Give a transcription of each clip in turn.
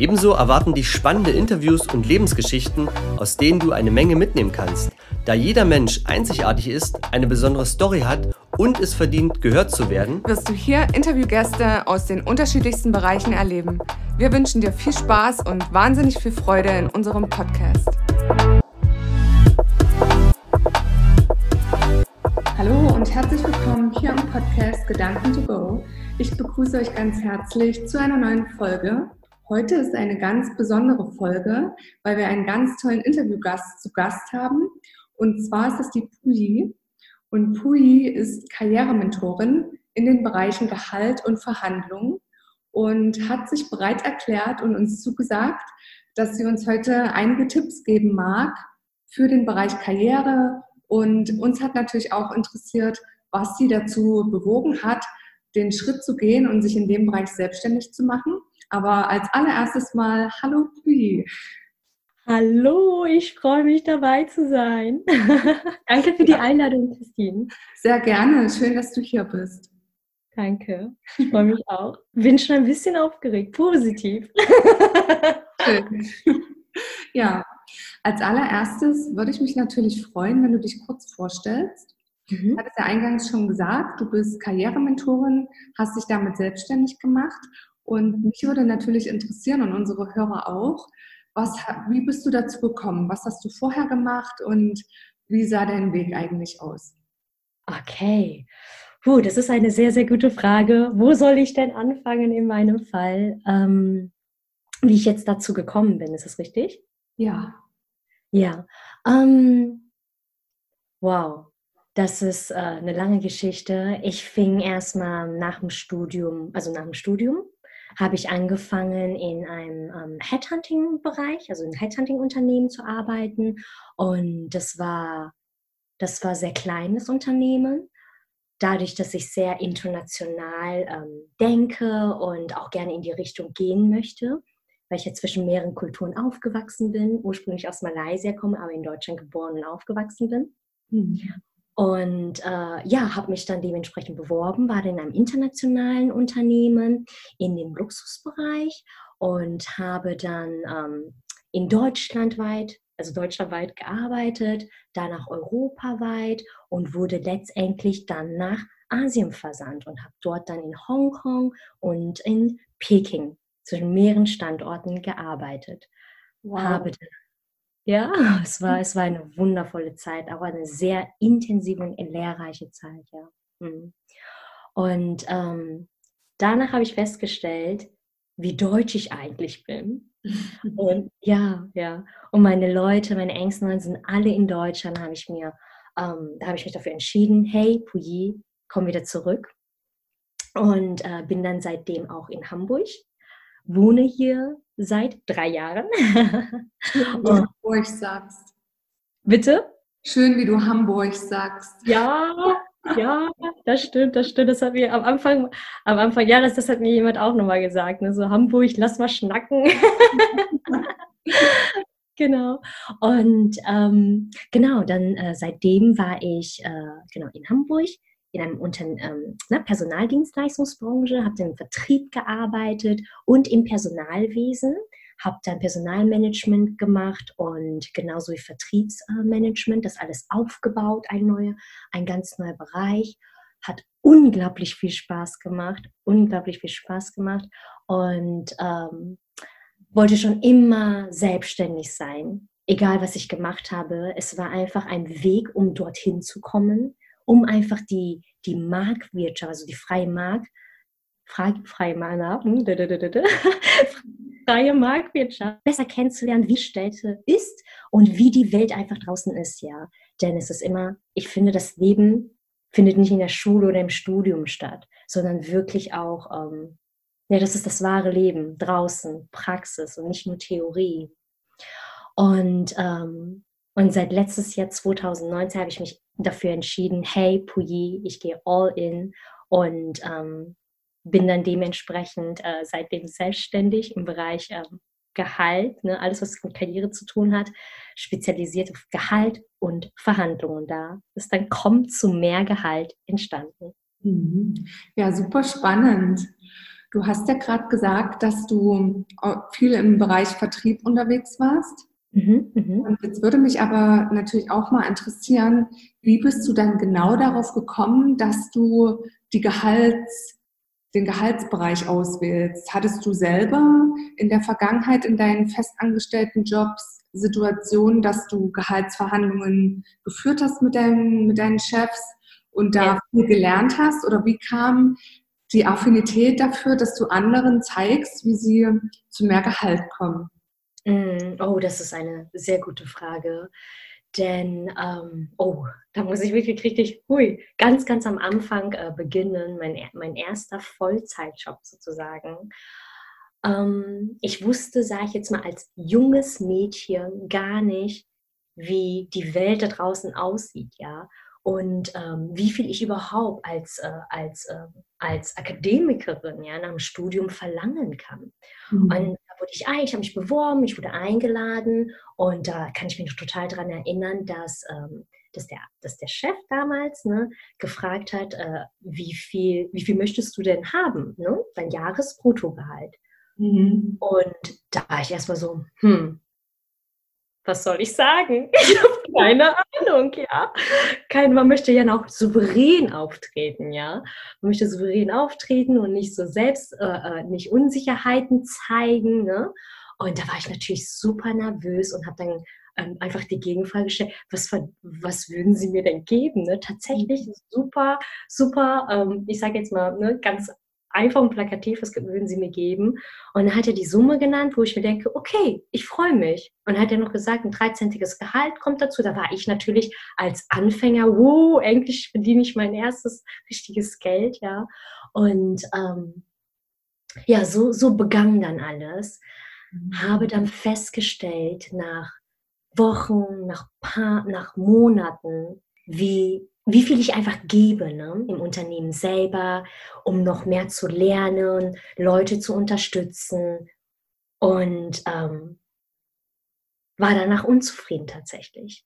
Ebenso erwarten dich spannende Interviews und Lebensgeschichten, aus denen du eine Menge mitnehmen kannst. Da jeder Mensch einzigartig ist, eine besondere Story hat und es verdient, gehört zu werden, wirst du hier Interviewgäste aus den unterschiedlichsten Bereichen erleben. Wir wünschen dir viel Spaß und wahnsinnig viel Freude in unserem Podcast. Hallo und herzlich willkommen hier im Podcast Gedanken to Go. Ich begrüße euch ganz herzlich zu einer neuen Folge. Heute ist eine ganz besondere Folge, weil wir einen ganz tollen Interviewgast zu Gast haben. Und zwar ist es die Puyi. Und Puyi ist Karrierementorin in den Bereichen Gehalt und Verhandlungen und hat sich bereit erklärt und uns zugesagt, dass sie uns heute einige Tipps geben mag für den Bereich Karriere. Und uns hat natürlich auch interessiert, was sie dazu bewogen hat, den Schritt zu gehen und sich in dem Bereich selbstständig zu machen. Aber als allererstes mal, hallo Puyi. Hallo, ich freue mich dabei zu sein. Danke für die Einladung, Christine. Sehr gerne. Schön, dass du hier bist. Danke. Ich freue mich auch. Bin schon ein bisschen aufgeregt. Positiv. Schön. Ja, als allererstes würde ich mich natürlich freuen, wenn du dich kurz vorstellst. Mhm. Du hattest ja eingangs schon gesagt, du bist Karrierementorin, hast dich damit selbstständig gemacht. Und mich würde natürlich interessieren und unsere Hörer auch, was, wie bist du dazu gekommen? Was hast du vorher gemacht und wie sah dein Weg eigentlich aus? Okay. Puh, das ist eine sehr, sehr gute Frage. Wo soll ich denn anfangen in meinem Fall? Ähm, wie ich jetzt dazu gekommen bin, ist das richtig? Ja. Ja. Ähm, wow. Das ist äh, eine lange Geschichte. Ich fing erstmal nach dem Studium, also nach dem Studium, habe ich angefangen, in einem ähm, Headhunting-Bereich, also in Headhunting-Unternehmen zu arbeiten. Und das war, das war sehr kleines Unternehmen. Dadurch, dass ich sehr international ähm, denke und auch gerne in die Richtung gehen möchte, weil ich ja zwischen mehreren Kulturen aufgewachsen bin, ursprünglich aus Malaysia komme, aber in Deutschland geboren und aufgewachsen bin. Mhm. Und äh, ja, habe mich dann dementsprechend beworben, war in einem internationalen Unternehmen in dem Luxusbereich und habe dann ähm, in Deutschland weit, also deutschlandweit gearbeitet, danach europaweit und wurde letztendlich dann nach Asien versandt und habe dort dann in Hongkong und in Peking zwischen mehreren Standorten gearbeitet. Wow. Habe dann ja, es war, es war eine wundervolle Zeit, aber eine sehr intensive und lehrreiche Zeit, ja. Mhm. Und ähm, danach habe ich festgestellt, wie deutsch ich eigentlich bin. Und ja, ja. Und meine Leute, meine engsten Leute sind alle in Deutschland, habe ich mir, ähm, da habe ich mich dafür entschieden, hey, Puyi, komm wieder zurück. Und äh, bin dann seitdem auch in Hamburg wohne hier seit drei Jahren. Schön, wie du Hamburg sagst. Bitte? Schön, wie du Hamburg sagst. Ja, ja, das stimmt, das stimmt. Das hat mir am Anfang, am Anfang ja, das, das hat mir jemand auch nochmal gesagt. Ne? So Hamburg, lass mal schnacken. genau. Und ähm, genau, dann äh, seitdem war ich äh, genau in Hamburg in einem Unter ähm, ne, Personaldienstleistungsbranche, habe dann im Vertrieb gearbeitet und im Personalwesen, habe dann Personalmanagement gemacht und genauso wie Vertriebsmanagement, das alles aufgebaut, ein neuer, ein ganz neuer Bereich. Hat unglaublich viel Spaß gemacht, unglaublich viel Spaß gemacht und ähm, wollte schon immer selbstständig sein, egal was ich gemacht habe. Es war einfach ein Weg, um dorthin zu kommen um einfach die, die Marktwirtschaft, also die freie Markt, freie, freie, hm, freie Marktwirtschaft besser kennenzulernen, wie Städte ist und wie die Welt einfach draußen ist, ja. Denn es ist immer, ich finde, das Leben findet nicht in der Schule oder im Studium statt, sondern wirklich auch, ähm, ja, das ist das wahre Leben draußen, Praxis und nicht nur Theorie. Und ähm, Und seit letztes Jahr 2019 habe ich mich dafür entschieden, hey Puyi, ich gehe all in und ähm, bin dann dementsprechend äh, seitdem selbstständig im Bereich ähm, Gehalt, ne, alles was mit Karriere zu tun hat, spezialisiert auf Gehalt und Verhandlungen. Da ist dann kommt zu mehr Gehalt entstanden. Mhm. Ja, super spannend. Du hast ja gerade gesagt, dass du viel im Bereich Vertrieb unterwegs warst. Mhm, mh. Und jetzt würde mich aber natürlich auch mal interessieren, wie bist du dann genau darauf gekommen, dass du die Gehalts, den Gehaltsbereich auswählst? Hattest du selber in der Vergangenheit in deinen festangestellten Jobs Situationen, dass du Gehaltsverhandlungen geführt hast mit, deinem, mit deinen Chefs und da ja. viel gelernt hast? Oder wie kam die Affinität dafür, dass du anderen zeigst, wie sie zu mehr Gehalt kommen? Mm, oh, das ist eine sehr gute Frage. Denn, ähm, oh, da muss ich wirklich richtig, hui, ganz, ganz am Anfang äh, beginnen, mein, mein erster Vollzeitjob sozusagen. Ähm, ich wusste, sage ich jetzt mal, als junges Mädchen gar nicht, wie die Welt da draußen aussieht, ja und ähm, wie viel ich überhaupt als, äh, als, äh, als Akademikerin ja, nach dem Studium verlangen kann. Mhm. Und da wurde ich, ich habe mich beworben, ich wurde eingeladen und da kann ich mich noch total daran erinnern, dass, ähm, dass, der, dass der Chef damals ne, gefragt hat, äh, wie, viel, wie viel möchtest du denn haben, ne? dein Jahresbruttogehalt. Mhm. Und da war ich erstmal so, hm, was soll ich sagen? Ich habe keine Ahnung, ja. Kein, man möchte ja auch souverän auftreten, ja. Man möchte souverän auftreten und nicht so selbst, äh, äh, nicht Unsicherheiten zeigen, ne? Und da war ich natürlich super nervös und habe dann ähm, einfach die Gegenfrage gestellt, was, was würden Sie mir denn geben? Ne? Tatsächlich mhm. super, super, ähm, ich sage jetzt mal, ne, ganz einfach und plakativ, was würden Sie mir geben? Und dann hat er die Summe genannt, wo ich mir denke, okay, ich freue mich. Und hat er noch gesagt, ein 13. Gehalt kommt dazu. Da war ich natürlich als Anfänger, wow, endlich verdiene ich mein erstes richtiges Geld, ja. Und ähm, ja, so, so begann dann alles. Mhm. Habe dann festgestellt, nach Wochen, nach, paar, nach Monaten, wie wie viel ich einfach gebe ne, im Unternehmen selber, um noch mehr zu lernen, Leute zu unterstützen und ähm, war danach unzufrieden tatsächlich.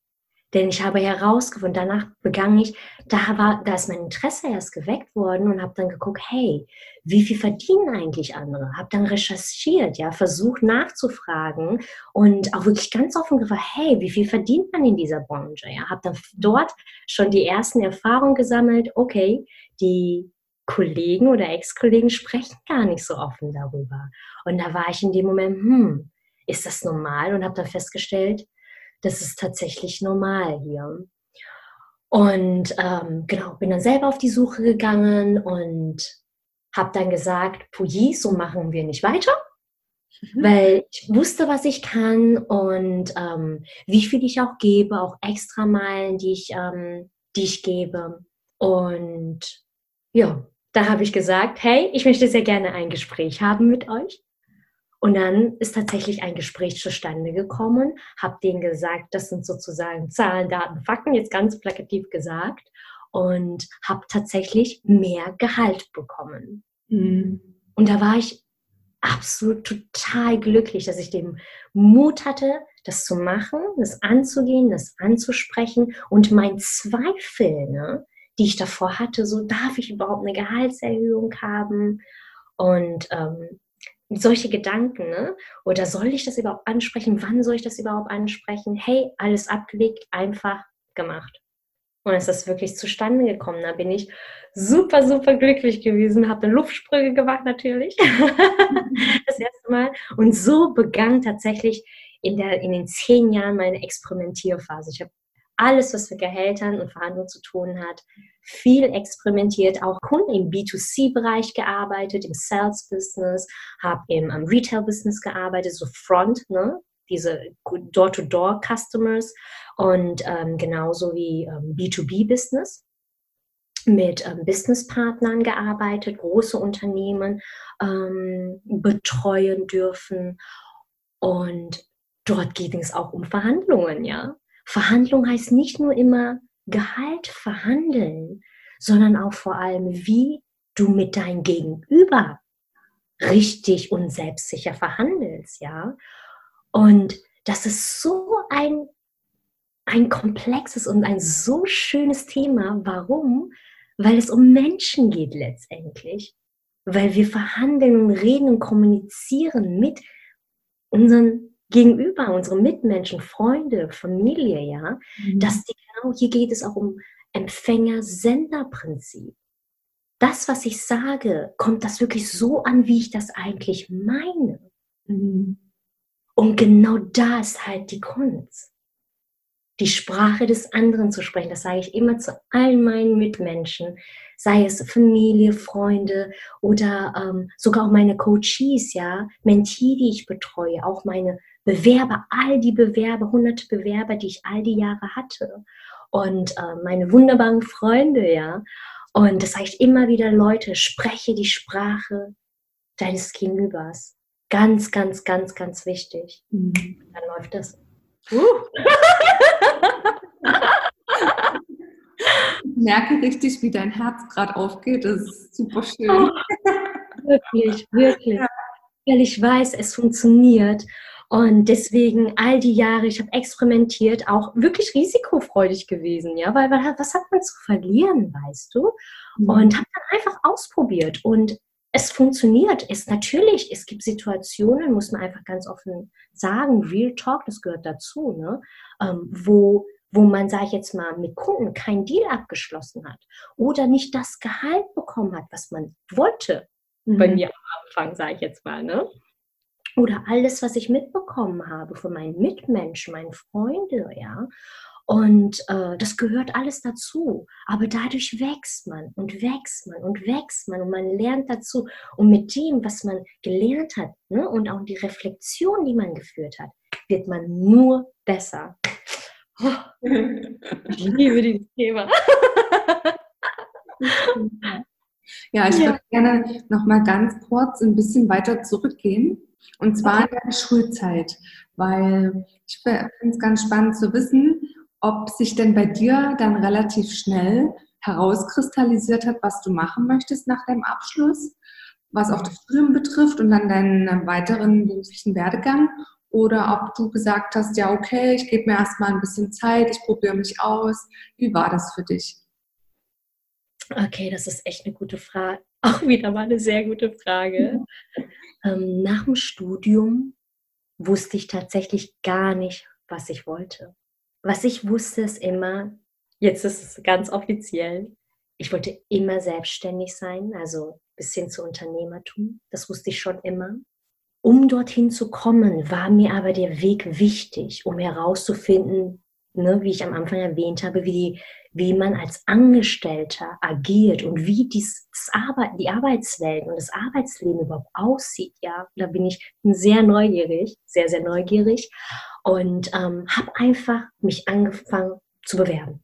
Denn ich habe herausgefunden, danach begann ich, da war, da ist mein Interesse erst geweckt worden und habe dann geguckt, hey, wie viel verdienen eigentlich andere? Habe dann recherchiert, ja, versucht nachzufragen und auch wirklich ganz offen gefragt, hey, wie viel verdient man in dieser Branche? Ja, habe dann dort schon die ersten Erfahrungen gesammelt, okay, die Kollegen oder Ex-Kollegen sprechen gar nicht so offen darüber. Und da war ich in dem Moment, hm, ist das normal? Und habe dann festgestellt, das ist tatsächlich normal hier. Und ähm, genau, bin dann selber auf die Suche gegangen und habe dann gesagt, Pouilly, so machen wir nicht weiter, mhm. weil ich wusste, was ich kann und ähm, wie viel ich auch gebe, auch extra Meilen, die ich, ähm, die ich gebe. Und ja, da habe ich gesagt, hey, ich möchte sehr gerne ein Gespräch haben mit euch. Und dann ist tatsächlich ein Gespräch zustande gekommen, habe denen gesagt, das sind sozusagen Zahlen, Daten, Fakten, jetzt ganz plakativ gesagt, und habe tatsächlich mehr Gehalt bekommen. Mhm. Und da war ich absolut total glücklich, dass ich den Mut hatte, das zu machen, das anzugehen, das anzusprechen und mein Zweifel, ne, die ich davor hatte, so darf ich überhaupt eine Gehaltserhöhung haben? Und ähm, solche Gedanken, ne? Oder soll ich das überhaupt ansprechen? Wann soll ich das überhaupt ansprechen? Hey, alles abgelegt, einfach gemacht. Und es ist wirklich zustande gekommen. Da bin ich super, super glücklich gewesen, habe eine Luftsprünge gemacht natürlich. das erste Mal. Und so begann tatsächlich in, der, in den zehn Jahren meine Experimentierphase. Ich habe alles, was mit Gehältern und Verhandlungen zu tun hat, viel experimentiert, auch Kunden im B2C-Bereich gearbeitet, im Sales-Business, habe im um, Retail-Business gearbeitet, so Front, ne? diese Door-to-Door-Customers und ähm, genauso wie ähm, B2B-Business mit ähm, Businesspartnern gearbeitet, große Unternehmen ähm, betreuen dürfen und dort ging es auch um Verhandlungen, ja Verhandlung heißt nicht nur immer Gehalt verhandeln, sondern auch vor allem, wie du mit deinem Gegenüber richtig und selbstsicher verhandelst, ja. Und das ist so ein, ein komplexes und ein so schönes Thema. Warum? Weil es um Menschen geht letztendlich. Weil wir verhandeln und reden und kommunizieren mit unseren Gegenüber, unseren Mitmenschen, Freunde, Familie, ja. Mhm. Dass die, genau, hier geht es auch um Empfänger-Sender-Prinzip das, was ich sage, kommt das wirklich so an, wie ich das eigentlich meine? Mhm. Und genau da ist halt die Kunst. Die Sprache des anderen zu sprechen, das sage ich immer zu allen meinen Mitmenschen, sei es Familie, Freunde oder ähm, sogar auch meine Coaches, ja, Mentee, die ich betreue, auch meine Bewerber, all die Bewerber, hunderte Bewerber, die ich all die Jahre hatte und äh, meine wunderbaren Freunde, ja. Und das heißt immer wieder, Leute, spreche die Sprache deines Gegenübers. Ganz, ganz, ganz, ganz wichtig. Mhm. Dann läuft das. Uh. ich merke richtig, wie dein Herz gerade aufgeht. Das ist super schön. Oh, wirklich, wirklich. Ja. Weil ich weiß, es funktioniert. Und deswegen all die Jahre, ich habe experimentiert, auch wirklich risikofreudig gewesen, ja, weil, weil was hat man zu verlieren, weißt du? Mhm. Und habe dann einfach ausprobiert und es funktioniert. Es natürlich, es gibt Situationen, muss man einfach ganz offen sagen, Real Talk, das gehört dazu, ne? Ähm, wo wo man, sage ich jetzt mal, mit Kunden kein Deal abgeschlossen hat oder nicht das Gehalt bekommen hat, was man wollte mhm. bei mir am Anfang, sage ich jetzt mal, ne? Oder alles, was ich mitbekommen habe von meinen Mitmenschen, meinen Freunden, ja. Und äh, das gehört alles dazu. Aber dadurch wächst man und wächst man und wächst man und man lernt dazu. Und mit dem, was man gelernt hat ne, und auch die Reflexion, die man geführt hat, wird man nur besser. Oh, ich liebe dieses Thema. Ja, ich ja. würde gerne noch mal ganz kurz ein bisschen weiter zurückgehen und zwar in der Schulzeit, weil ich finde es ganz spannend zu wissen, ob sich denn bei dir dann relativ schnell herauskristallisiert hat, was du machen möchtest nach deinem Abschluss, was auch das Studium betrifft und dann deinen weiteren beruflichen Werdegang oder ob du gesagt hast, ja, okay, ich gebe mir erstmal ein bisschen Zeit, ich probiere mich aus. Wie war das für dich? Okay, das ist echt eine gute Frage. Auch wieder mal eine sehr gute Frage. Ähm, nach dem Studium wusste ich tatsächlich gar nicht, was ich wollte. Was ich wusste, ist immer, jetzt ist es ganz offiziell, ich wollte immer selbstständig sein, also bis hin zu Unternehmertum. Das wusste ich schon immer. Um dorthin zu kommen, war mir aber der Weg wichtig, um herauszufinden, ne, wie ich am Anfang erwähnt habe, wie, wie man als Angestellter agiert und wie dies, Arbeit, die Arbeitswelt und das Arbeitsleben überhaupt aussieht. Ja, da bin ich sehr neugierig, sehr, sehr neugierig und ähm, habe einfach mich angefangen zu bewerben.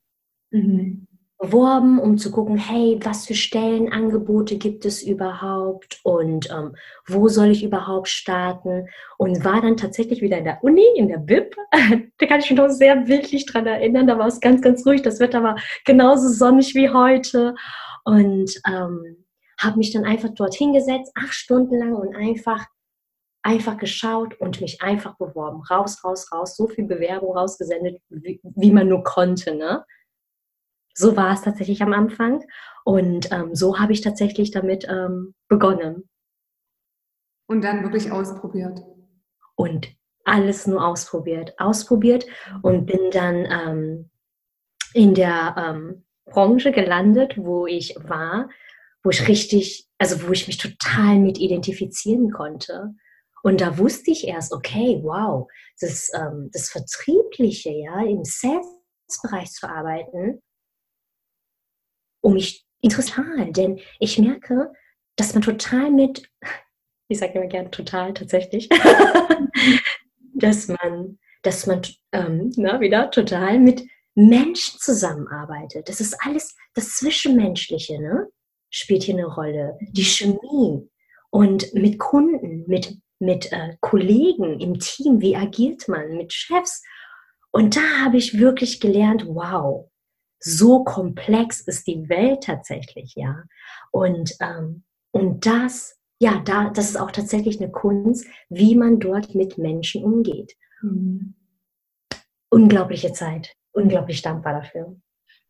Mhm beworben, um zu gucken, hey, was für Stellenangebote gibt es überhaupt und ähm, wo soll ich überhaupt starten? Und war dann tatsächlich wieder in der Uni, in der BIP. da kann ich mich noch sehr bildlich dran erinnern. Da war es ganz, ganz ruhig. Das Wetter war genauso sonnig wie heute. Und ähm, habe mich dann einfach dort hingesetzt, acht Stunden lang und einfach einfach geschaut und mich einfach beworben. Raus, raus, raus. So viel Bewerbung rausgesendet, wie, wie man nur konnte. Ne? So war es tatsächlich am Anfang. Und ähm, so habe ich tatsächlich damit ähm, begonnen. Und dann wirklich ausprobiert. Und alles nur ausprobiert. Ausprobiert und bin dann ähm, in der ähm, Branche gelandet, wo ich war, wo ich richtig, also wo ich mich total mit identifizieren konnte. Und da wusste ich erst, okay, wow, das, ähm, das Vertriebliche, ja, im Sales-Bereich zu arbeiten, um mich interessant, denn ich merke, dass man total mit, ich sage immer gerne total tatsächlich, dass man, dass man ähm, na, wieder total mit Menschen zusammenarbeitet. Das ist alles das Zwischenmenschliche, ne? spielt hier eine Rolle. Die Chemie und mit Kunden, mit, mit äh, Kollegen im Team, wie agiert man, mit Chefs Und da habe ich wirklich gelernt, wow, so komplex ist die Welt tatsächlich, ja. Und, ähm, und das, ja, da, das ist auch tatsächlich eine Kunst, wie man dort mit Menschen umgeht. Mhm. Unglaubliche Zeit, unglaublich dankbar dafür.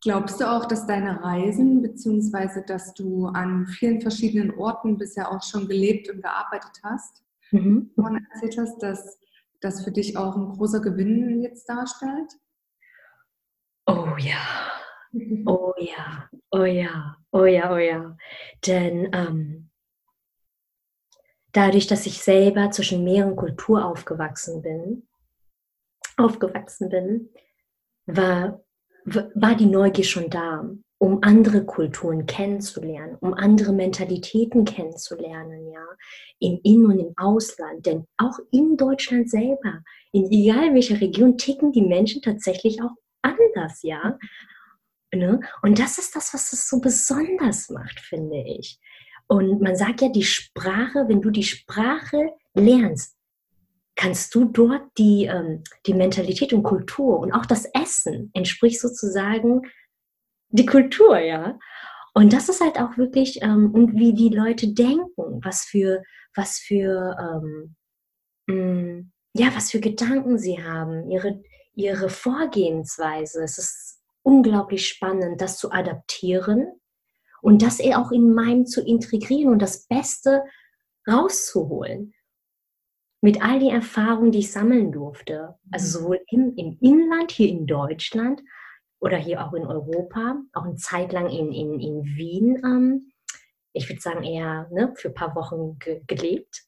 Glaubst du auch, dass deine Reisen, beziehungsweise dass du an vielen verschiedenen Orten bisher auch schon gelebt und gearbeitet hast, mhm. und erzählt hast, dass das für dich auch ein großer Gewinn jetzt darstellt? Oh ja, oh ja, oh ja, oh ja, oh ja. Denn ähm, dadurch, dass ich selber zwischen mehreren Kulturen aufgewachsen bin, aufgewachsen bin, war war die Neugier schon da, um andere Kulturen kennenzulernen, um andere Mentalitäten kennenzulernen, ja, im In- und im Ausland. Denn auch in Deutschland selber, in egal welcher Region, ticken die Menschen tatsächlich auch anders, ja. Ne? Und das ist das, was es so besonders macht, finde ich. Und man sagt ja, die Sprache, wenn du die Sprache lernst, kannst du dort die, ähm, die Mentalität und Kultur und auch das Essen entspricht sozusagen die Kultur, ja. Und das ist halt auch wirklich, ähm, und wie die Leute denken, was für, was für, ähm, mh, mm, ja, was für Gedanken sie haben, ihre, ihre Vorgehensweise. Es ist unglaublich spannend, das zu adaptieren und das auch in meinem zu integrieren und das Beste rauszuholen mit all den Erfahrungen, die ich sammeln durfte, also mhm. sowohl im, im Inland, hier in Deutschland oder hier auch in Europa, auch eine Zeit lang in, in, in Wien, ähm, ich würde sagen eher ne, für ein paar Wochen ge gelebt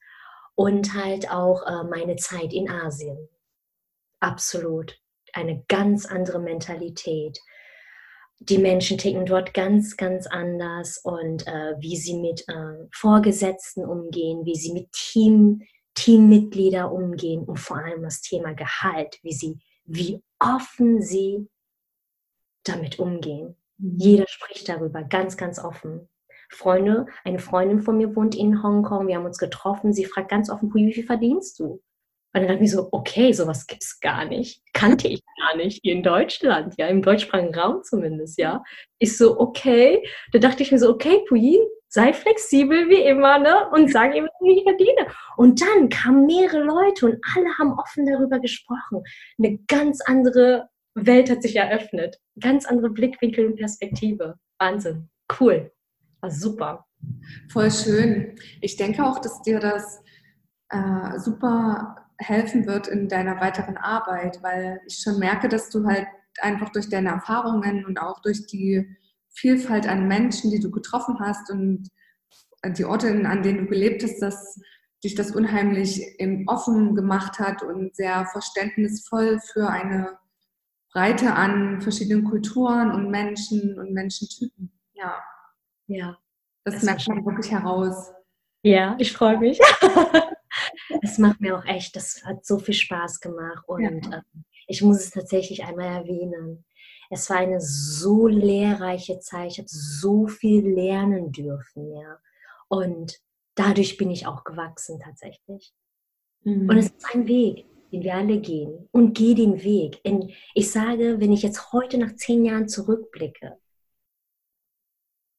und halt auch äh, meine Zeit in Asien. Absolut. Eine ganz andere Mentalität. Die Menschen ticken dort ganz, ganz anders und äh, wie sie mit äh, Vorgesetzten umgehen, wie sie mit Team, Teammitglieder umgehen und vor allem das Thema Gehalt, wie sie, wie offen sie damit umgehen. Mhm. Jeder spricht darüber ganz, ganz offen. Freunde, eine Freundin von mir wohnt in Hongkong, wir haben uns getroffen, sie fragt ganz offen, wie viel verdienst du? Und dann dachte ich so, okay, sowas gibt es gar nicht. Kannte ich gar nicht hier in Deutschland, ja, im deutschsprachigen Raum zumindest, ja. Ich so, okay. Da dachte ich mir so, okay, Puyin, sei flexibel wie immer, ne? Und sag ihm, wie ich verdiene. Und dann kamen mehrere Leute und alle haben offen darüber gesprochen. Eine ganz andere Welt hat sich eröffnet. Ganz andere Blickwinkel und Perspektive. Wahnsinn. Cool. War super. Voll schön. Ich denke auch, dass dir das äh, super helfen wird in deiner weiteren Arbeit, weil ich schon merke, dass du halt einfach durch deine Erfahrungen und auch durch die Vielfalt an Menschen, die du getroffen hast und die Orte, an denen du gelebt hast, dass dich das unheimlich offen gemacht hat und sehr verständnisvoll für eine Breite an verschiedenen Kulturen und Menschen und Menschentypen. Ja. Ja. Das, das merkt man wirklich heraus. Ja, ich freue mich. Es macht mir auch echt, das hat so viel Spaß gemacht und ja. äh, ich muss es tatsächlich einmal erwähnen. Es war eine so lehrreiche Zeit. Ich habe so viel lernen dürfen, ja. Und dadurch bin ich auch gewachsen tatsächlich. Mhm. Und es ist ein Weg, den wir alle gehen. Und geh den Weg. Und ich sage, wenn ich jetzt heute nach zehn Jahren zurückblicke,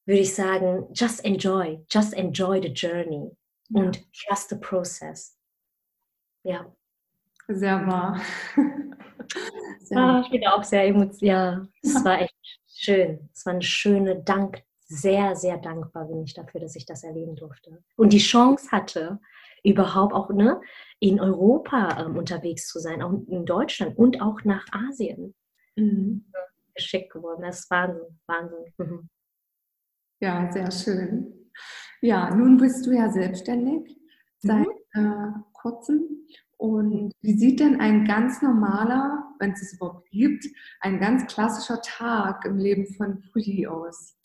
würde ich sagen, just enjoy, just enjoy the journey ja. und trust the process. Ja. Sehr wahr. Sehr ah, ich bin auch sehr emotional. Ja, es war echt schön. Es war eine schöne Dank, sehr, sehr dankbar bin ich dafür, dass ich das erleben durfte. Und die Chance hatte, überhaupt auch ne, in Europa ähm, unterwegs zu sein, auch in Deutschland und auch nach Asien. Mhm. Geschickt geworden. Das ist Wahnsinn, Wahnsinn. Mhm. Ja, sehr schön. Ja, nun bist du ja selbstständig seit mhm. äh, kurzem und wie sieht denn ein ganz normaler, wenn es es überhaupt gibt, ein ganz klassischer Tag im Leben von Puli aus?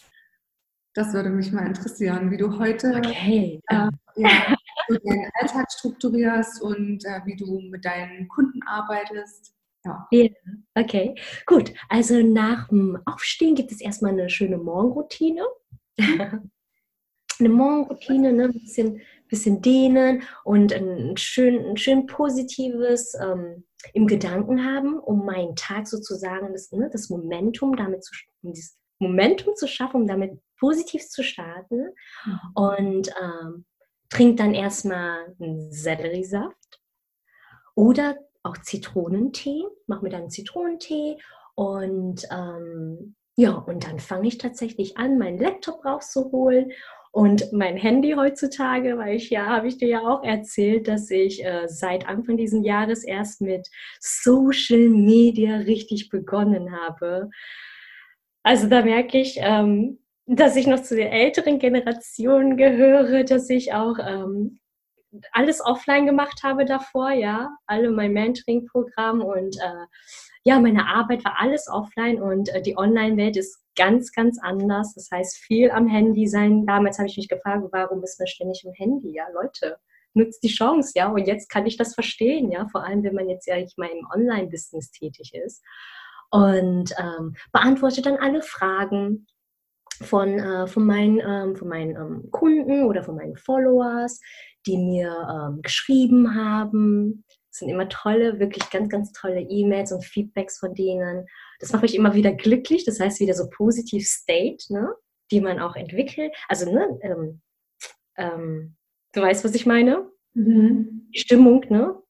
Das würde mich mal interessieren, wie du heute okay. äh, ja, deinen Alltag strukturierst und äh, wie du mit deinen Kunden arbeitest. Ja. ja. okay. Gut. Also nach dem Aufstehen gibt es erstmal eine schöne Morgenroutine. eine Morgenroutine, ne? ein bisschen bisschen dehnen und ein schön, ein schön positives, ähm, im Gedanken haben, um meinen Tag sozusagen, das, ne, das Momentum damit zu, dieses Momentum zu schaffen, um damit positiv zu starten. Mhm. Und ähm, trink dann erstmal einen Selleriesaft oder auch Zitronentee, mach mir dann Zitronentee und ähm, ja, und dann fange ich tatsächlich an, meinen Laptop rauszuholen und mein Handy heutzutage, weil ich ja, habe ich dir ja auch erzählt, dass ich äh, seit Anfang dieses Jahres erst mit Social Media richtig begonnen habe. Also da merke ich, ähm, dass ich noch zu den älteren Generationen gehöre, dass ich auch ähm, alles offline gemacht habe davor, ja, alle mein Mentoring-Programm und äh, ja, meine Arbeit war alles offline und äh, die Online-Welt ist ganz, ganz anders. Das heißt, viel am Handy sein. Damals habe ich mich gefragt, warum ist man ständig am Handy? Ja, Leute, nutzt die Chance, ja. Und jetzt kann ich das verstehen, ja, vor allem wenn man jetzt ja nicht mal im Online-Business tätig ist. Und ähm, beantworte dann alle Fragen von, äh, von meinen, ähm, von meinen ähm, Kunden oder von meinen Followers, die mir ähm, geschrieben haben. Es sind immer tolle, wirklich ganz, ganz tolle E-Mails und Feedbacks von denen. Das macht mich immer wieder glücklich. Das heißt, wieder so positiv State, ne? die man auch entwickelt. Also, ne? Ähm, ähm, du weißt, was ich meine? Mhm. Stimmung, ne?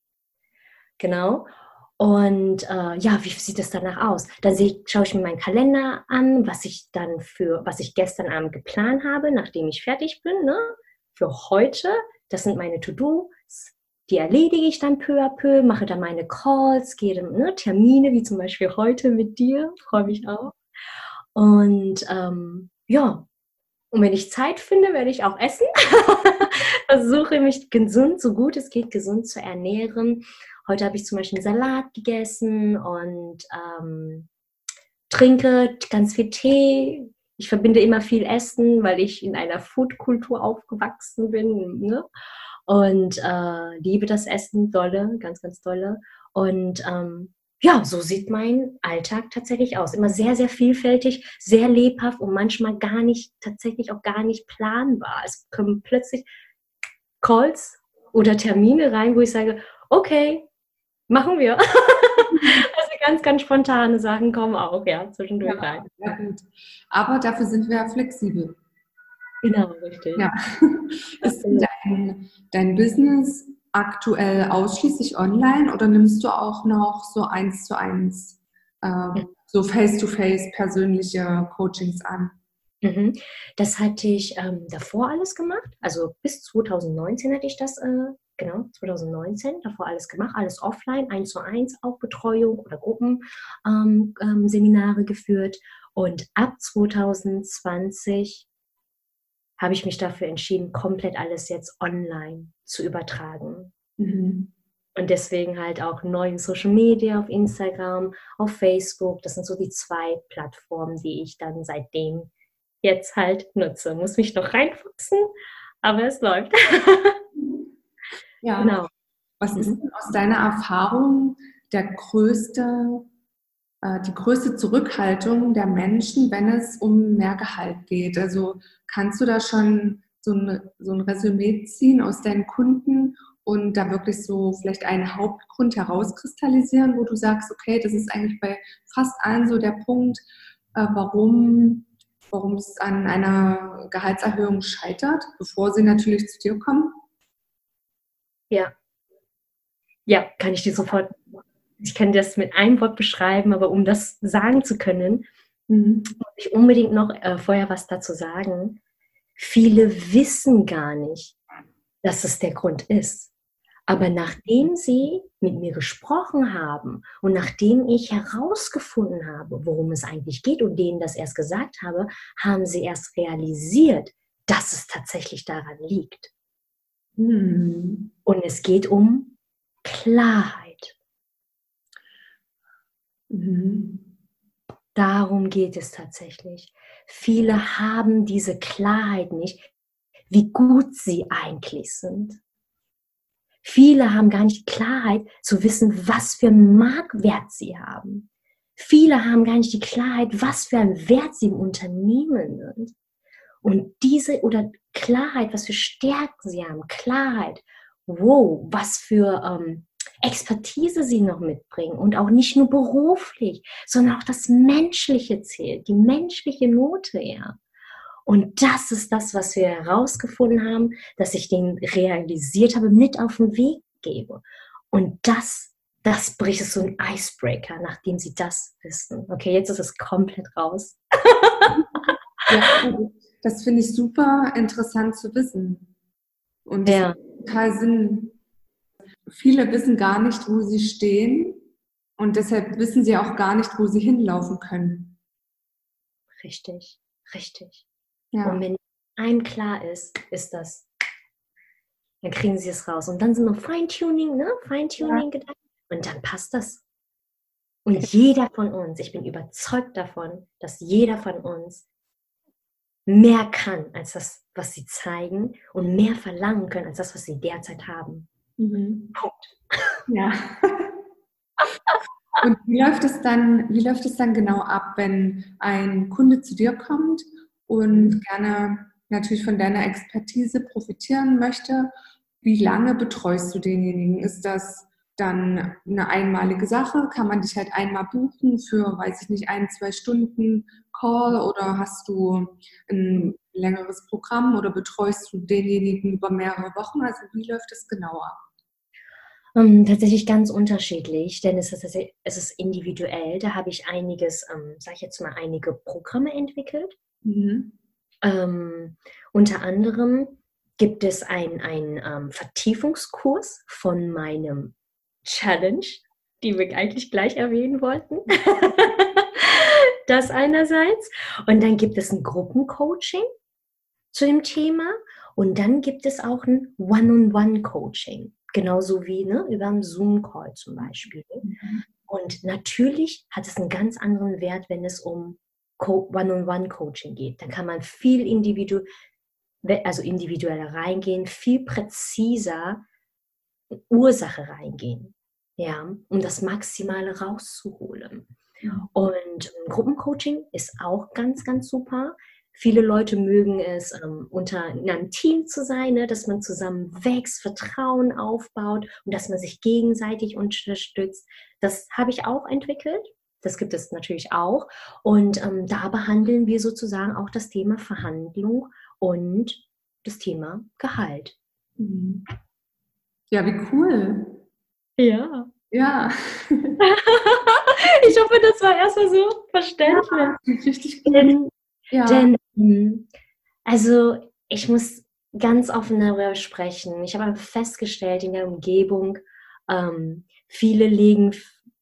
Genau. Und äh, ja, wie sieht es danach aus? Dann schaue ich mir meinen Kalender an, was ich dann für, was ich gestern Abend geplant habe, nachdem ich fertig bin, ne? Für heute. Das sind meine To-Do die erledige ich dann peu à peu, mache dann meine Calls, gehe ne, Termine, wie zum Beispiel heute mit dir, freue mich auch. Und ähm, ja, und wenn ich Zeit finde, werde ich auch essen. Versuche mich gesund, so gut es geht, gesund zu ernähren. Heute habe ich zum Beispiel einen Salat gegessen und ähm, trinke ganz viel Tee. Ich verbinde immer viel Essen, weil ich in einer Foodkultur aufgewachsen bin. Ne? Und äh, liebe das Essen dolle, ganz, ganz dolle. Und ähm, ja, so sieht mein Alltag tatsächlich aus. Immer sehr, sehr vielfältig, sehr lebhaft und manchmal gar nicht, tatsächlich auch gar nicht planbar. Es kommen plötzlich Calls oder Termine rein, wo ich sage, okay, machen wir. also ganz, ganz spontane Sachen kommen auch, ja, zwischendurch ja, rein. Ja, gut. Aber dafür sind wir ja flexibel. Genau, richtig. Ja. Ist dein, dein Business aktuell ausschließlich online oder nimmst du auch noch so eins zu eins, äh, so face-to-face -face persönliche Coachings an? Mhm. Das hatte ich ähm, davor alles gemacht. Also bis 2019 hatte ich das, äh, genau, 2019, davor alles gemacht, alles offline, eins zu eins, auch Betreuung oder Gruppenseminare ähm, ähm, geführt. Und ab 2020 habe ich mich dafür entschieden, komplett alles jetzt online zu übertragen. Mhm. Und deswegen halt auch neuen Social Media auf Instagram, auf Facebook. Das sind so die zwei Plattformen, die ich dann seitdem jetzt halt nutze. Muss mich noch reinfuchsen, aber es läuft. ja. Genau. Was ist mhm. denn aus deiner Erfahrung der größte die größte Zurückhaltung der Menschen, wenn es um mehr Gehalt geht? Also kannst du da schon so ein, so ein Resümee ziehen aus deinen Kunden und da wirklich so vielleicht einen Hauptgrund herauskristallisieren, wo du sagst, okay, das ist eigentlich bei fast allen so der Punkt, äh, warum, warum es an einer Gehaltserhöhung scheitert, bevor sie natürlich zu dir kommen? Ja. Ja, kann ich dir sofort ich kann das mit einem Wort beschreiben, aber um das sagen zu können, mhm. muss ich unbedingt noch äh, vorher was dazu sagen. Viele wissen gar nicht, dass es der Grund ist. Aber nachdem sie mit mir gesprochen haben und nachdem ich herausgefunden habe, worum es eigentlich geht und denen das erst gesagt habe, haben sie erst realisiert, dass es tatsächlich daran liegt. Mhm. Und es geht um Klarheit. Mhm. Darum geht es tatsächlich. Viele haben diese Klarheit nicht, wie gut sie eigentlich sind. Viele haben gar nicht Klarheit zu wissen, was für einen Marktwert sie haben. Viele haben gar nicht die Klarheit, was für einen Wert sie im Unternehmen sind. Und diese oder Klarheit, was für Stärken sie haben, Klarheit, wow, was für ähm, Expertise sie noch mitbringen und auch nicht nur beruflich, sondern auch das Menschliche zählt, die menschliche Note, ja. Und das ist das, was wir herausgefunden haben, dass ich den realisiert habe, mit auf den Weg gebe. Und das, das bricht so ein Icebreaker, nachdem sie das wissen. Okay, jetzt ist es komplett raus. ja, das finde ich super interessant zu wissen. Und ja. total Sinn. Viele wissen gar nicht, wo sie stehen und deshalb wissen sie auch gar nicht, wo sie hinlaufen können. Richtig, richtig. Ja. Und wenn einem klar ist, ist das, dann kriegen sie es raus. Und dann sind noch Feintuning, ne? Feintuning-Gedanken. Ja. Und dann passt das. Und jeder von uns, ich bin überzeugt davon, dass jeder von uns mehr kann als das, was sie zeigen und mehr verlangen können als das, was sie derzeit haben. Mhm. Punkt. Ja. Und wie läuft es dann, wie läuft es dann genau ab, wenn ein Kunde zu dir kommt und gerne natürlich von deiner Expertise profitieren möchte? Wie lange betreust du denjenigen? Ist das dann eine einmalige Sache? Kann man dich halt einmal buchen für, weiß ich nicht, ein, zwei Stunden Call oder hast du ein längeres Programm oder betreust du denjenigen über mehrere Wochen? Also wie läuft das genauer? Um, ähm, tatsächlich ganz unterschiedlich, denn es ist, es ist individuell. Da habe ich einiges, ähm, sage ich jetzt mal, einige Programme entwickelt. Mhm. Ähm, unter anderem gibt es einen ähm, Vertiefungskurs von meinem Challenge, die wir eigentlich gleich erwähnen wollten. das einerseits. Und dann gibt es ein Gruppencoaching zu dem Thema. Und dann gibt es auch ein One-on-One-Coaching. Genauso wie ne, über einen Zoom-Call zum Beispiel. Mhm. Und natürlich hat es einen ganz anderen Wert, wenn es um One-on-One-Coaching geht. Dann kann man viel individu also individueller reingehen, viel präziser Ursache reingehen, ja, um das Maximale rauszuholen. Und Gruppencoaching ist auch ganz, ganz super. Viele Leute mögen es, ähm, unter in einem Team zu sein, ne, dass man zusammen wächst, Vertrauen aufbaut und dass man sich gegenseitig unterstützt. Das habe ich auch entwickelt. Das gibt es natürlich auch. Und ähm, da behandeln wir sozusagen auch das Thema Verhandlung und das Thema Gehalt. Mhm. Ja, wie cool. Ja. Ja. ich hoffe, das war erstmal so verständlich. Ja, richtig gut. Denn, ja. denn, also ich muss ganz offen darüber sprechen. Ich habe festgestellt in der Umgebung, ähm, viele legen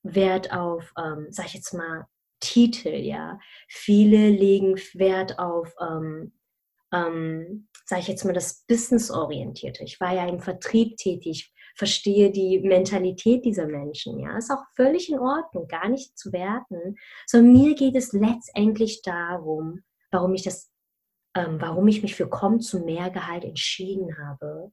Wert auf, ähm, sag ich jetzt mal, Titel, ja. Viele legen Wert auf, ähm, ähm, sag ich jetzt mal, das Business-orientierte. Ich war ja im Vertrieb tätig verstehe die Mentalität dieser Menschen. Ja, ist auch völlig in Ordnung, gar nicht zu werten. Sondern mir geht es letztendlich darum, warum ich das, ähm, warum ich mich für Komm zu mehr Gehalt entschieden habe,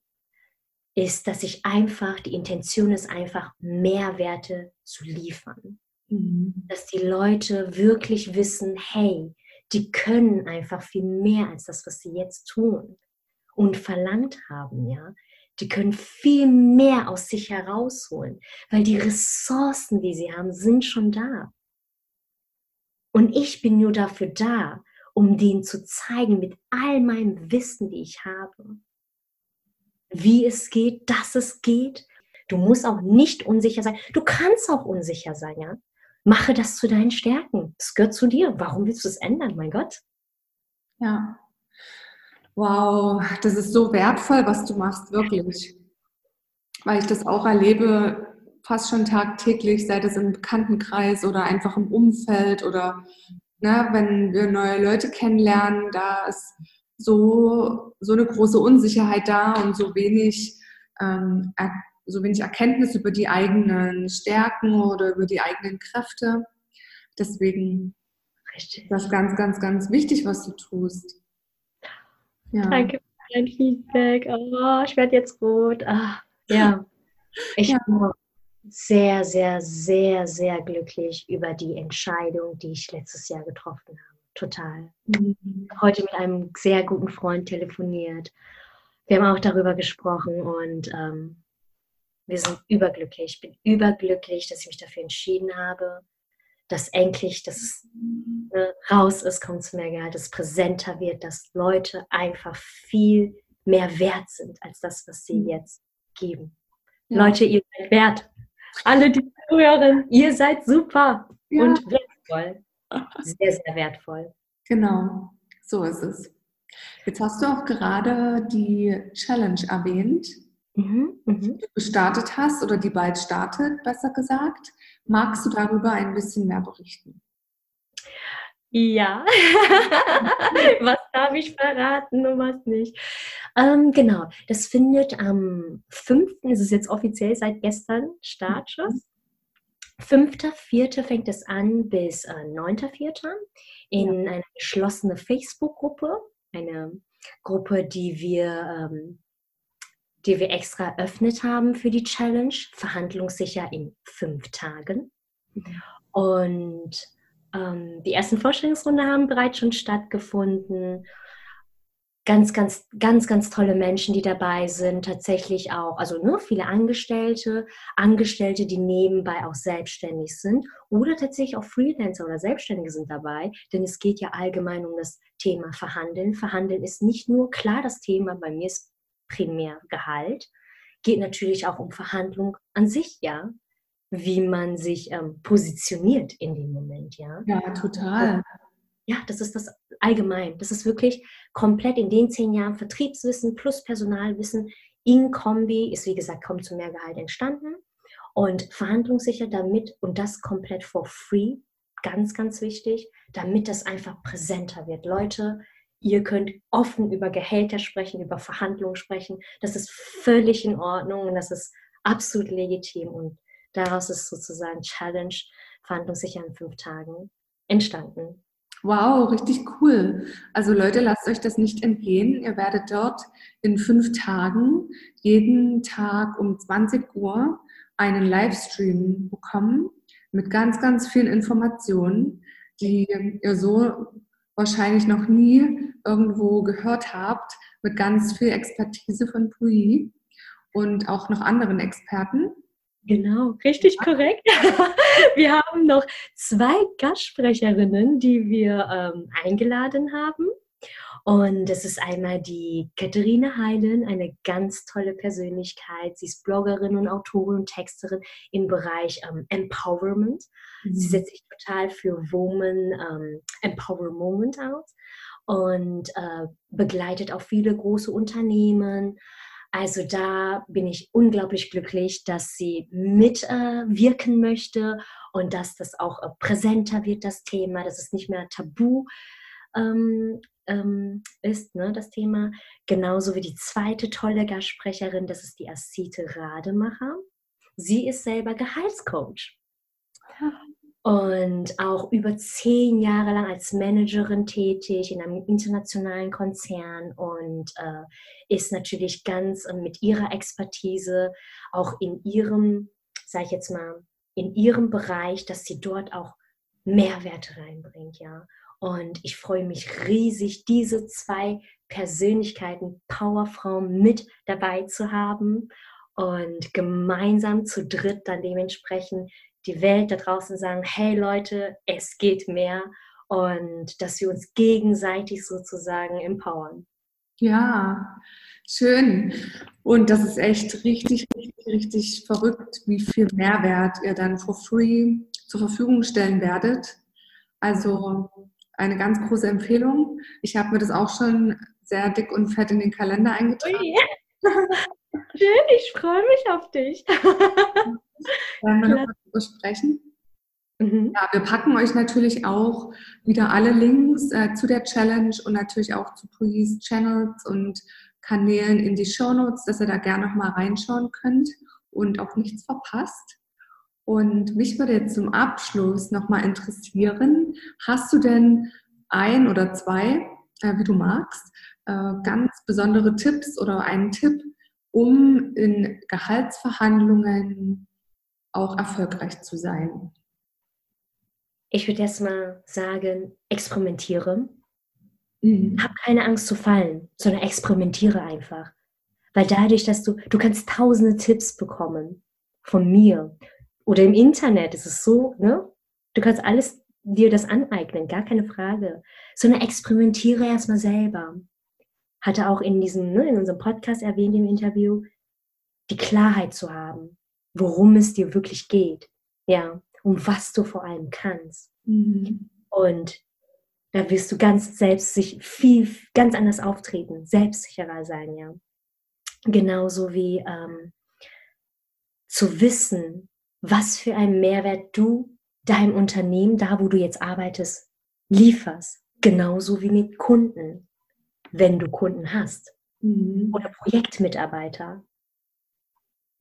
ist, dass ich einfach, die Intention ist einfach, Mehrwerte zu liefern. Mhm. Dass die Leute wirklich wissen, hey, die können einfach viel mehr als das, was sie jetzt tun und verlangt haben, ja die können viel mehr aus sich herausholen, weil die Ressourcen, die sie haben, sind schon da. Und ich bin nur dafür da, um denen zu zeigen, mit all meinem Wissen, die ich habe, wie es geht, dass es geht. Du musst auch nicht unsicher sein. Du kannst auch unsicher sein, ja. Mache das zu deinen Stärken. Das gehört zu dir. Warum willst du es ändern, mein Gott? Ja, Wow, das ist so wertvoll, was du machst, wirklich. Weil ich das auch erlebe, fast schon tagtäglich, sei das im Bekanntenkreis oder einfach im Umfeld oder ne, wenn wir neue Leute kennenlernen, da ist so, so eine große Unsicherheit da und so wenig, ähm, so wenig Erkenntnis über die eigenen Stärken oder über die eigenen Kräfte. Deswegen Richtig. ist das ganz, ganz, ganz wichtig, was du tust. Ja. Danke für dein Feedback. Oh, ich werde jetzt rot. Ah, ja, ich ja. Sehr, sehr, sehr, sehr glücklich über die Entscheidung, die ich letztes Jahr getroffen habe. Total. Mhm. Heute mit einem sehr guten Freund telefoniert. Wir haben auch darüber gesprochen und ähm, Wir sind überglücklich. Ich bin überglücklich, dass ich mich dafür entschieden habe, dass endlich das ne, raus ist, kommt zu mehr Gehalt, dass es präsenter wird, dass Leute einfach viel mehr wert sind als das, was sie mhm. jetzt geben. Ja. Leute, ihr seid wert. Alle, die zuhören, ihr seid super ja. und wertvoll. Sehr, sehr wertvoll. Genau, so ist es. Jetzt hast du auch gerade die Challenge erwähnt, mhm, mh. die du gestartet hast oder die bald startet, besser gesagt. Magst du darüber ein bisschen mehr berichten? Ja, was darf ich verraten und was nicht? Ähm, genau, das findet am 5., ist es jetzt offiziell seit gestern Startschuss. 5.4. fängt es an bis äh, 9.4. in ja. eine geschlossene Facebook-Gruppe, eine Gruppe, die wir, ähm, die wir extra eröffnet haben für die Challenge, verhandlungssicher in fünf Tagen. Mhm. Und ähm, die ersten Vorstellungsrunde haben bereits schon stattgefunden. Ganz, ganz, ganz, ganz tolle Menschen, die dabei sind. Tatsächlich auch, also nur viele Angestellte, Angestellte, die nebenbei auch selbstständig sind oder tatsächlich auch Freelancer oder Selbstständige sind dabei, denn es geht ja allgemein um das Thema Verhandeln. Verhandeln ist nicht nur klar das Thema, bei mir ist primär Gehalt, geht natürlich auch um Verhandlung an sich, ja wie man sich ähm, positioniert in dem Moment, ja. Ja, total. Ja, das ist das allgemein. Das ist wirklich komplett in den zehn Jahren Vertriebswissen plus Personalwissen in Kombi ist, wie gesagt, kaum zu mehr Gehalt entstanden und verhandlungssicher damit und das komplett for free, ganz, ganz wichtig, damit das einfach präsenter wird. Leute, ihr könnt offen über Gehälter sprechen, über Verhandlungen sprechen. Das ist völlig in Ordnung und das ist absolut legitim und daraus ist sozusagen Challenge Verhandlungssicher in fünf Tagen entstanden. Wow, richtig cool. Also Leute, lasst euch das nicht entgehen. Ihr werdet dort in fünf Tagen jeden Tag um 20 Uhr einen Livestream bekommen mit ganz, ganz vielen Informationen, die ihr so wahrscheinlich noch nie irgendwo gehört habt, mit ganz viel Expertise von Pui und auch noch anderen Experten. Genau, richtig korrekt. Wir haben noch zwei Gastsprecherinnen, die wir ähm, eingeladen haben. Und das ist einmal die Katharina Heilen, eine ganz tolle Persönlichkeit. Sie ist Bloggerin und Autorin und Texterin im Bereich ähm, Empowerment. Mhm. Sie setzt sich total für Woman ähm, Empowerment aus und äh, begleitet auch viele große Unternehmen also da bin ich unglaublich glücklich, dass sie mitwirken äh, möchte und dass das auch äh, präsenter wird, das Thema, dass es nicht mehr tabu ähm, ähm, ist, ne, das Thema. Genauso wie die zweite tolle Gastsprecherin, das ist die Asite Rademacher. Sie ist selber Gehaltscoach und auch über zehn Jahre lang als Managerin tätig in einem internationalen Konzern und äh, ist natürlich ganz äh, mit ihrer Expertise auch in ihrem, sage ich jetzt mal, in ihrem Bereich, dass sie dort auch Mehrwerte reinbringt, ja. Und ich freue mich riesig, diese zwei Persönlichkeiten, Powerfrauen mit dabei zu haben und gemeinsam zu dritt dann dementsprechend die Welt da draußen sagen, hey Leute, es geht mehr und dass wir uns gegenseitig sozusagen empowern. Ja, schön. Und das ist echt richtig, richtig, richtig verrückt, wie viel Mehrwert ihr dann for free zur Verfügung stellen werdet. Also eine ganz große Empfehlung. Ich habe mir das auch schon sehr dick und fett in den Kalender eingetragen. Oh yeah. Schön, ich freue mich auf dich. Wollen wir noch darüber sprechen? Mhm. Ja, wir packen euch natürlich auch wieder alle Links äh, zu der Challenge und natürlich auch zu Police Channels und Kanälen in die Show Notes, dass ihr da gerne noch mal reinschauen könnt und auch nichts verpasst. Und mich würde jetzt zum Abschluss noch mal interessieren, hast du denn ein oder zwei, äh, wie du magst, äh, ganz besondere Tipps oder einen Tipp, um in Gehaltsverhandlungen auch erfolgreich zu sein? Ich würde erst mal sagen, experimentiere. Mhm. Hab keine Angst zu fallen, sondern experimentiere einfach. Weil dadurch, dass du, du kannst tausende Tipps bekommen von mir oder im Internet, ist es so, ne? Du kannst alles dir das aneignen, gar keine Frage. Sondern experimentiere erstmal selber. Hatte auch in diesem, ne, in unserem Podcast erwähnt im Interview, die Klarheit zu haben, worum es dir wirklich geht. Ja, um was du vor allem kannst. Mhm. Und da wirst du ganz selbst sich viel, ganz anders auftreten, selbstsicherer sein, ja. Genauso wie ähm, zu wissen, was für einen Mehrwert du deinem Unternehmen, da wo du jetzt arbeitest, lieferst. Genauso wie mit Kunden, wenn du Kunden hast. Mhm. Oder Projektmitarbeiter.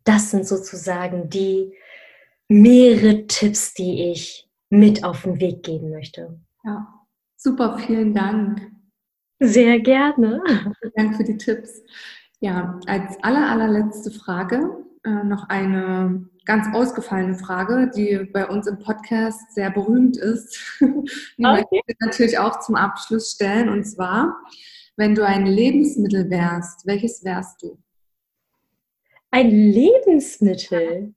Das sind sozusagen die mehrere Tipps, die ich mit auf den Weg geben möchte. Ja, super, vielen Dank. Sehr gerne. Vielen Dank für die Tipps. Ja, als aller, allerletzte Frage äh, noch eine ganz ausgefallene Frage, die bei uns im Podcast sehr berühmt ist. die okay. möchte ich natürlich auch zum Abschluss stellen. Und zwar, wenn du ein Lebensmittel wärst, welches wärst du? Ein Lebensmittel?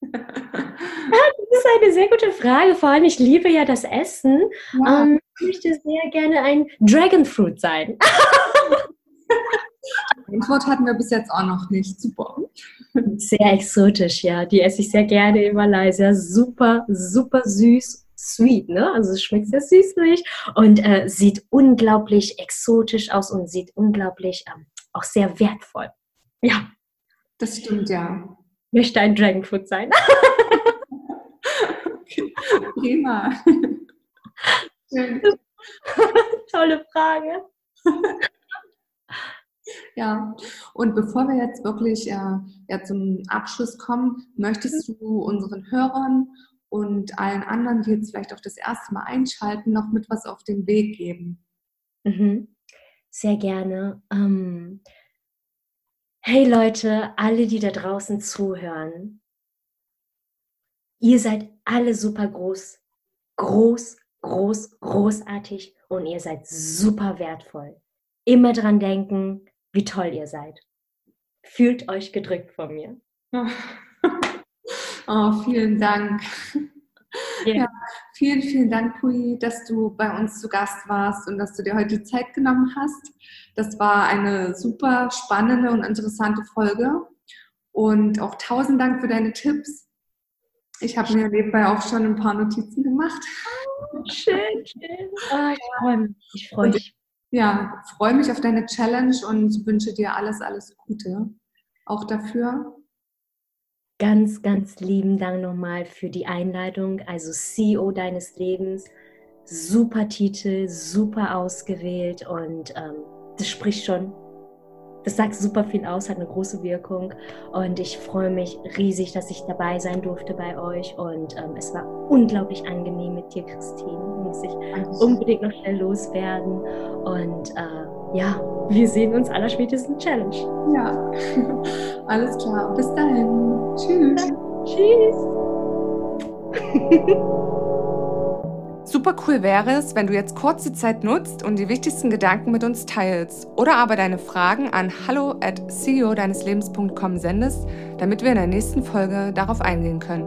das ist eine sehr gute Frage. Vor allem, ich liebe ja das Essen. Ja. Ähm, ich möchte sehr gerne ein Dragonfruit sein. Antwort hatten wir bis jetzt auch noch nicht. Super. Sehr exotisch, ja. Die esse ich sehr gerne in Malaysia. Super, super süß, sweet, ne? Also es schmeckt sehr süßlich und äh, sieht unglaublich exotisch aus und sieht unglaublich ähm, auch sehr wertvoll. Ja. Das stimmt, ja. Möchte ein Dragonfruit sein. okay. Prima. Schön. Tolle Frage. Ja, und bevor wir jetzt wirklich äh, ja, zum Abschluss kommen, möchtest du unseren Hörern und allen anderen, die jetzt vielleicht auch das erste Mal einschalten, noch mit was auf den Weg geben? Mhm. Sehr gerne. Ähm, hey Leute, alle, die da draußen zuhören, ihr seid alle super groß, groß, groß, großartig und ihr seid super wertvoll. Immer dran denken, wie toll ihr seid. Fühlt euch gedrückt von mir. Oh, vielen Dank. Yeah. Ja, vielen, vielen Dank, Pui, dass du bei uns zu Gast warst und dass du dir heute Zeit genommen hast. Das war eine super spannende und interessante Folge. Und auch tausend Dank für deine Tipps. Ich habe mir nebenbei auch schon ein paar Notizen gemacht. Oh, schön, schön. Oh, ich freue mich. Ich freue mich ja, freue mich auf deine Challenge und wünsche dir alles, alles Gute auch dafür. Ganz, ganz lieben Dank nochmal für die Einleitung. Also CEO deines Lebens, super Titel, super ausgewählt und ähm, das spricht schon das sagt super viel aus, hat eine große Wirkung und ich freue mich riesig, dass ich dabei sein durfte bei euch und ähm, es war unglaublich angenehm mit dir, Christine. Muss ich unbedingt noch schnell loswerden und äh, ja, wir sehen uns allerspätestens Challenge. Ja, alles klar. Bis dahin. Tschüss. Tschüss. Super cool wäre es, wenn du jetzt kurz die Zeit nutzt und die wichtigsten Gedanken mit uns teilst oder aber deine Fragen an hallo at ceo deines Lebens.com sendest, damit wir in der nächsten Folge darauf eingehen können.